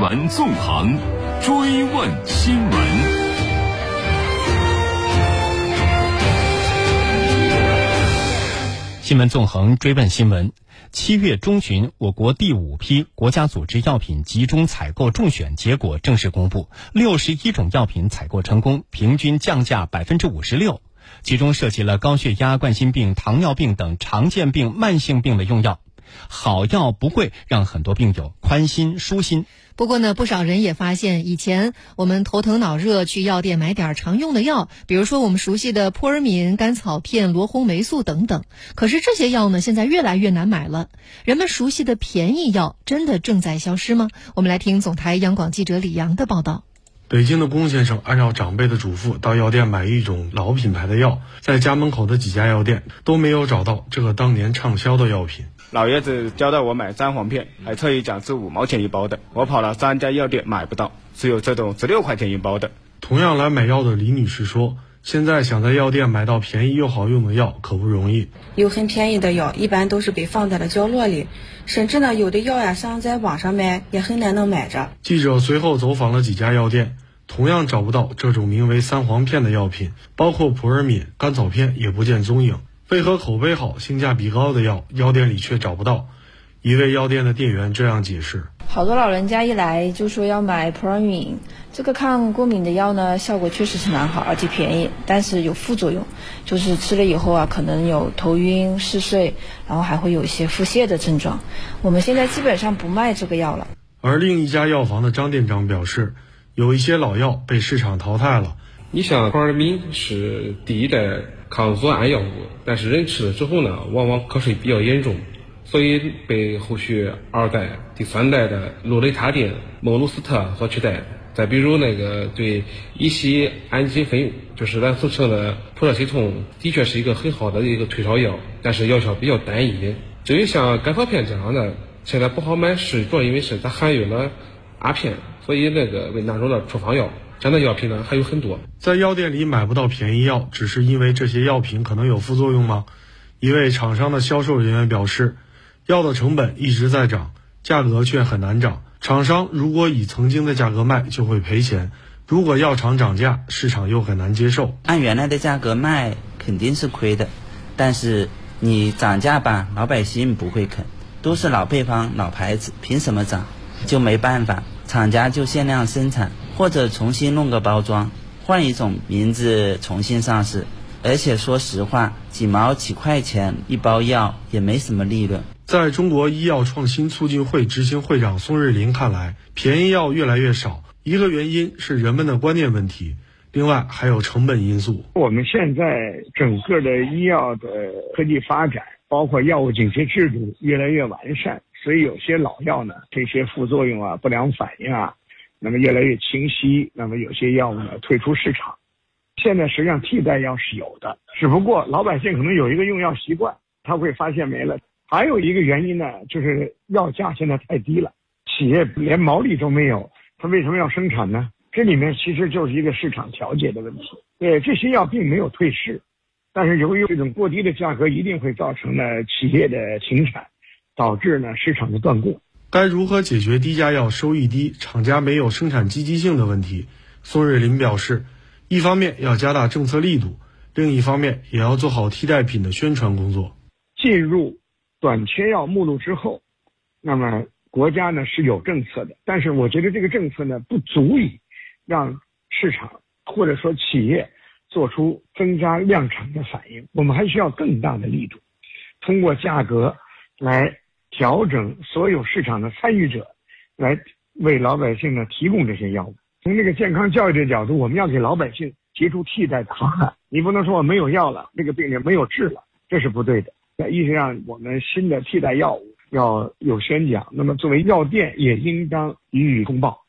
闻纵横，追问新闻。新闻纵横追问新闻。七月中旬，我国第五批国家组织药品集中采购中选结果正式公布，六十一种药品采购成功，平均降价百分之五十六。其中涉及了高血压、冠心病、糖尿病等常见病、慢性病的用药。好药不贵，让很多病友宽心舒心。不过呢，不少人也发现，以前我们头疼脑热去药店买点常用的药，比如说我们熟悉的扑尔敏、甘草片、罗红霉素等等。可是这些药呢，现在越来越难买了。人们熟悉的便宜药，真的正在消失吗？我们来听总台央广记者李阳的报道。北京的龚先生按照长辈的嘱咐到药店买一种老品牌的药，在家门口的几家药店都没有找到这个当年畅销的药品。老爷子交代我买三黄片，还特意讲是五毛钱一包的。我跑了三家药店买不到，只有这种十六块钱一包的。同样来买药的李女士说：“现在想在药店买到便宜又好用的药可不容易。有很便宜的药，一般都是被放在了角落里，甚至呢，有的药呀，想在网上买也很难能买着。”记者随后走访了几家药店，同样找不到这种名为三黄片的药品，包括普尔敏、甘草片也不见踪影。为何口碑好、性价比高的药，药店里却找不到？一位药店的店员这样解释：好多老人家一来就说要买普尔敏，这个抗过敏的药呢，效果确实是蛮好，而且便宜，但是有副作用，就是吃了以后啊，可能有头晕、嗜睡，然后还会有一些腹泻的症状。我们现在基本上不卖这个药了。而另一家药房的张店长表示，有一些老药被市场淘汰了。你像普尔敏是第一代。抗组胺药物，但是人吃了之后呢，往往瞌睡比较严重，所以被后续二代、第三代的氯雷他定、孟鲁斯特所取代。再比如那个对乙酰氨基酚，就是咱俗称的普热西痛，的确是一个很好的一个退烧药，但是药效比较单一。至于像甘草片这样的，现在不好买，是主要因为是它含有了阿片，所以那个为纳入了处方药。这样的药品呢还有很多，在药店里买不到便宜药，只是因为这些药品可能有副作用吗？一位厂商的销售人员表示，药的成本一直在涨，价格却很难涨。厂商如果以曾经的价格卖，就会赔钱；如果药厂涨价，市场又很难接受。按原来的价格卖肯定是亏的，但是你涨价吧，老百姓不会肯，都是老配方、老牌子，凭什么涨？就没办法，厂家就限量生产。或者重新弄个包装，换一种名字重新上市，而且说实话，几毛几块钱一包药也没什么利润。在中国医药创新促进会执行会长宋瑞林看来，便宜药越来越少，一个原因是人们的观念问题，另外还有成本因素。我们现在整个的医药的科技发展，包括药物紧急制度越来越完善，所以有些老药呢，这些副作用啊、不良反应啊。那么越来越清晰，那么有些药物呢退出市场。现在实际上替代药是有的，只不过老百姓可能有一个用药习惯，他会发现没了。还有一个原因呢，就是药价现在太低了，企业连毛利都没有，他为什么要生产呢？这里面其实就是一个市场调节的问题。对，这些药并没有退市，但是由于这种过低的价格，一定会造成呢企业的停产，导致呢市场的断供。该如何解决低价药收益低、厂家没有生产积极性的问题？宋瑞林表示，一方面要加大政策力度，另一方面也要做好替代品的宣传工作。进入短缺药目录之后，那么国家呢是有政策的，但是我觉得这个政策呢不足以让市场或者说企业做出增加量产的反应。我们还需要更大的力度，通过价格来。调整所有市场的参与者，来为老百姓呢提供这些药物。从这个健康教育的角度，我们要给老百姓提出替代的方案。你不能说我没有药了，这个病人没有治了，这是不对的。在医学上，我们新的替代药物要有宣讲。那么作为药店，也应当予以通报。